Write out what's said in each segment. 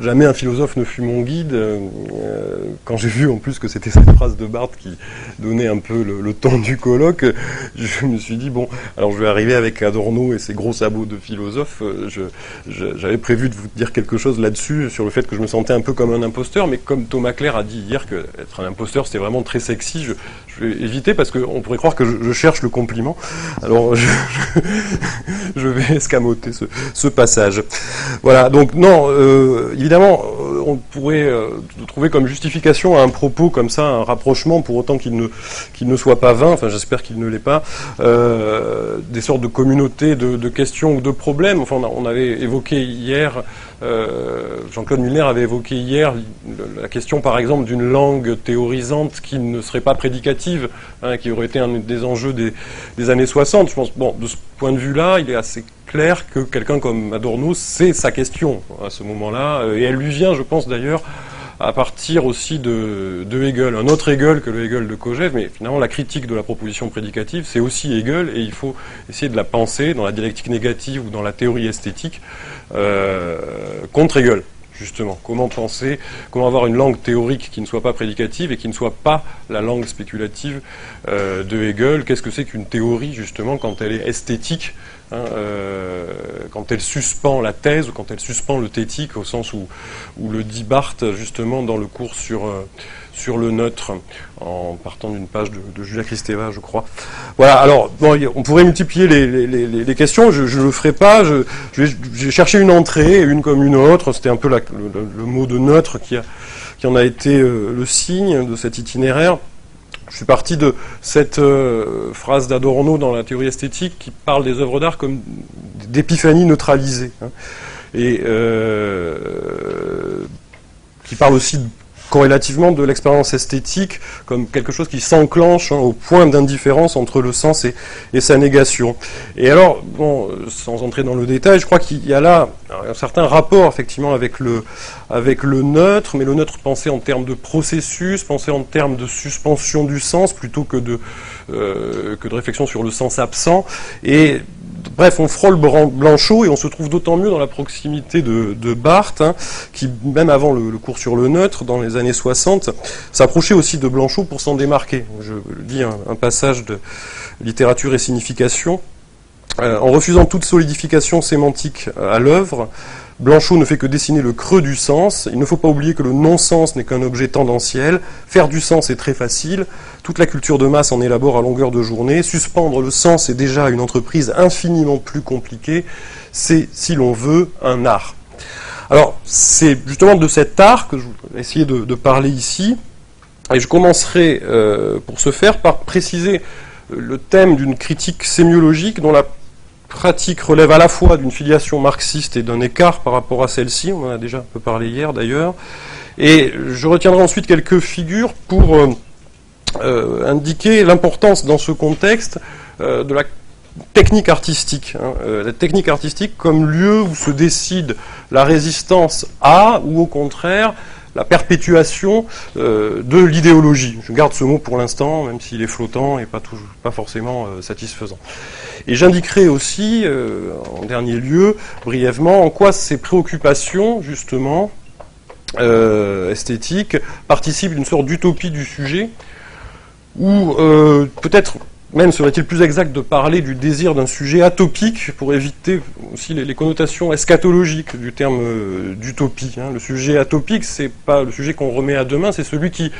Jamais un philosophe ne fut mon guide. Euh, quand j'ai vu en plus que c'était cette phrase de Barthes qui donnait un peu le, ton du colloque, je me suis dit bon, alors je vais arriver avec Adorno et ses gros sabots de philosophe. Euh, j'avais prévu de vous dire quelque chose là-dessus sur le fait que je me sentais un peu comme un imposteur, mais comme Thomas Claire a dit hier que être un imposteur c'était vraiment très sexy, je, vais éviter parce qu'on pourrait croire que je, cherche le compliment. Alors je, vais escamoter ce, passage. Voilà. Donc non. Euh, évidemment, euh, on pourrait euh, trouver comme justification à un propos comme ça, un rapprochement, pour autant qu'il ne, qu'il ne soit pas vain, enfin j'espère qu'il ne l'est pas, euh, des sortes de communautés de, questions ou de problèmes. Enfin, on, avait évoqué hier, Jean-Claude Muller avait évoqué hier la question, par exemple, d'une langue théorisante qui ne serait pas prédicative, hein, qui aurait été un des enjeux des, des années 60. Je pense, bon, de ce point de vue-là, il est assez clair que quelqu'un comme Adorno, c'est sa question à ce moment-là, euh, et elle lui vient, je pense d'ailleurs, à partir aussi de, Hegel, un autre Hegel que le Hegel de Kojève, mais finalement la critique de la proposition prédicative, c'est aussi Hegel, et il faut essayer de la penser dans la dialectique négative ou dans la théorie esthétique euh, contre Hegel justement. Comment penser, comment avoir une langue théorique qui ne soit pas prédicative et qui ne soit pas la langue spéculative euh, de Hegel Qu'est-ce que c'est qu'une théorie, justement, quand elle est esthétique Hein, euh, quand elle suspend la thèse ou quand elle suspend le thétique, au sens où, où le dit Barthes justement dans le cours sur, euh, sur le neutre, en partant d'une page de, Julia Kristeva, je crois. Voilà, alors on pourrait multiplier les, questions, je ne le ferai pas, j'ai cherché une entrée, une comme une autre, c'était un peu le, mot de neutre qui, a, qui en a été euh, le signe de cet itinéraire. Je suis parti de cette euh, phrase d'Adorno dans la théorie esthétique qui parle des œuvres d'art comme d'épiphanie neutralisée. Hein, et euh, qui parle aussi corrélativement de l'expérience esthétique comme quelque chose qui s'enclenche hein, au point d'indifférence entre le sens et, sa négation. Et alors, sans entrer dans le détail, je crois qu'il y a là un certain rapport effectivement avec le, neutre, mais le neutre pensé en termes de processus, pensé en termes de suspension du sens plutôt que de, euh, que de réflexion sur le sens absent. Bref, on frôle Blanchot et on se trouve d'autant mieux dans la proximité de, Barthes, hein, qui, même avant le, cours sur le neutre, dans les années 60, s'approchait aussi de Blanchot pour s'en démarquer. Je lis un, passage de littérature et signification. Euh, en refusant toute solidification sémantique à l'œuvre, Blanchot ne fait que dessiner le creux du sens. Il ne faut pas oublier que le non-sens n'est qu'un objet tendanciel. Faire du sens est très facile. Toute la culture de masse en élabore à longueur de journée. Suspendre le sens est déjà une entreprise infiniment plus compliquée. C'est, si l'on veut, un art. Alors, c'est justement de cet art que je vais essayer de, parler ici. Et je commencerai, euh, pour ce faire, par préciser le thème d'une critique sémiologique dont la pratique relève à la fois d'une filiation marxiste et d'un écart par rapport à celle-ci, on en a déjà un peu parlé hier d'ailleurs, et je retiendrai ensuite quelques figures pour euh, euh, indiquer l'importance dans ce contexte euh, de la technique artistique. Hein. la technique artistique comme lieu où se décide la résistance à, ou au contraire, la perpétuation euh, de l'idéologie. Je garde ce mot pour l'instant, même s'il est flottant et pas, forcément euh, satisfaisant. Et j'indiquerai aussi, euh, en dernier lieu, brièvement, en quoi ces préoccupations, justement, esthétiques, participent d'une sorte d'utopie du sujet, ou peut-être même serait-il plus exact de parler du désir d'un sujet atopique pour éviter aussi les, connotations eschatologiques du terme euh, d'utopie. Hein. Le sujet atopique, c'est pas le sujet qu'on remet à demain, c'est celui qui,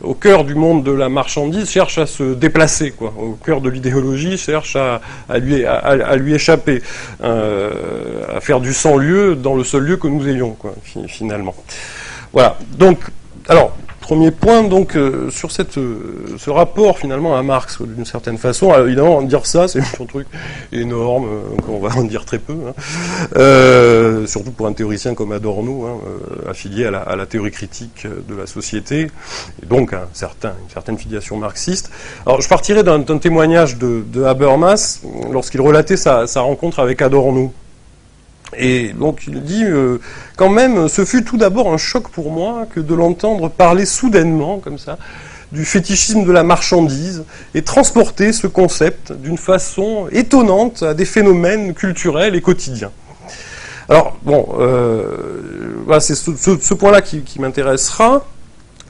au cœur du monde de la marchandise, cherche à se déplacer. Au cœur de l'idéologie, cherche à, lui, échapper, euh, à faire du sans-lieu dans le seul lieu que nous ayons, finalement. Voilà. Donc, alors, Premier point, donc, euh, sur euh, ce rapport finalement à Marx, d'une certaine façon. Alors, évidemment, dire ça, c'est un truc énorme, euh, on va en dire très peu, hein. surtout pour un théoricien comme Adorno, hein, affilié à la, théorie critique de la société, et donc un certain, une certaine filiation marxiste. Alors, je partirai d'un témoignage de, Habermas lorsqu'il relatait sa rencontre avec Adorno. Et donc il dit, euh, quand même, ce fut tout d'abord un choc pour moi que de l'entendre parler soudainement, comme ça, du fétichisme de la marchandise et transporter ce concept d'une façon étonnante à des phénomènes culturels et quotidiens. Alors, bon, euh, bah, c'est ce, point-là qui m'intéressera.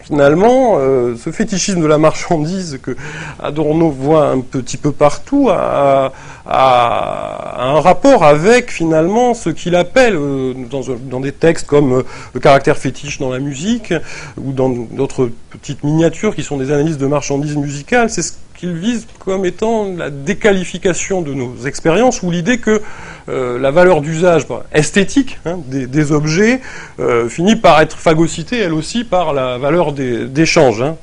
Finalement, euh, ce fétichisme de la marchandise que Adorno voit un petit peu partout a, un rapport avec finalement ce qu'il appelle euh, dans, dans des textes comme euh, le caractère fétiche dans la musique ou dans d'autres petites miniatures qui sont des analyses de marchandises musicales. C'est ce qu'il vise comme étant la déqualification de nos expériences ou l'idée que euh, la valeur d'usage bah, esthétique hein, des, objets euh, finit par être phagocytée elle aussi par la valeur d'échange. Hein.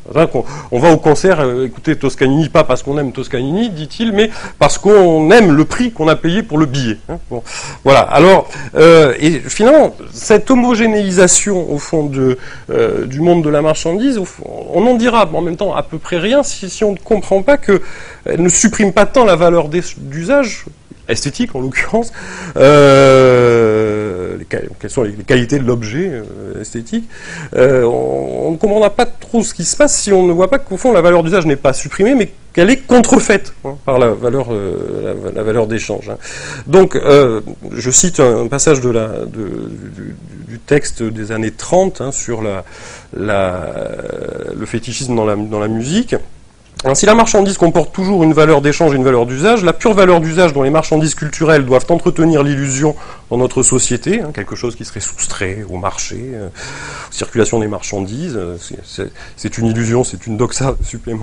On va au concert euh, écouter Toscanini pas parce qu'on aime Toscanini, dit-il, mais parce qu'on aime le prix qu'on a payé pour le billet. hein. Bon, voilà. Alors, euh, et finalement, cette homogénéisation au fond de, du monde de la marchandise, on en dira en même temps à peu près rien si, si on ne comprend pas que elle ne supprime pas tant la valeur d'usage esthétique en l'occurrence, euh, quelles sont les, qualités de l'objet euh, esthétique, euh, on, ne comprendra pas trop ce qui se passe si on ne voit pas qu'au fond la valeur d'usage n'est pas supprimée, mais qu'elle est contrefaite hein, par la valeur, euh, la, valeur d'échange. hein. Donc, euh, je cite un, passage de la, du, texte des années 30 hein, sur la, le fétichisme dans la, dans la musique. Alors, si la marchandise comporte toujours une valeur d'échange et une valeur d'usage, la pure valeur d'usage dont les marchandises culturelles doivent entretenir l'illusion dans notre société, hein, quelque chose qui serait soustrait au marché, euh, aux circulations des marchandises, euh, c'est une illusion, c'est une doxa supplémentaire.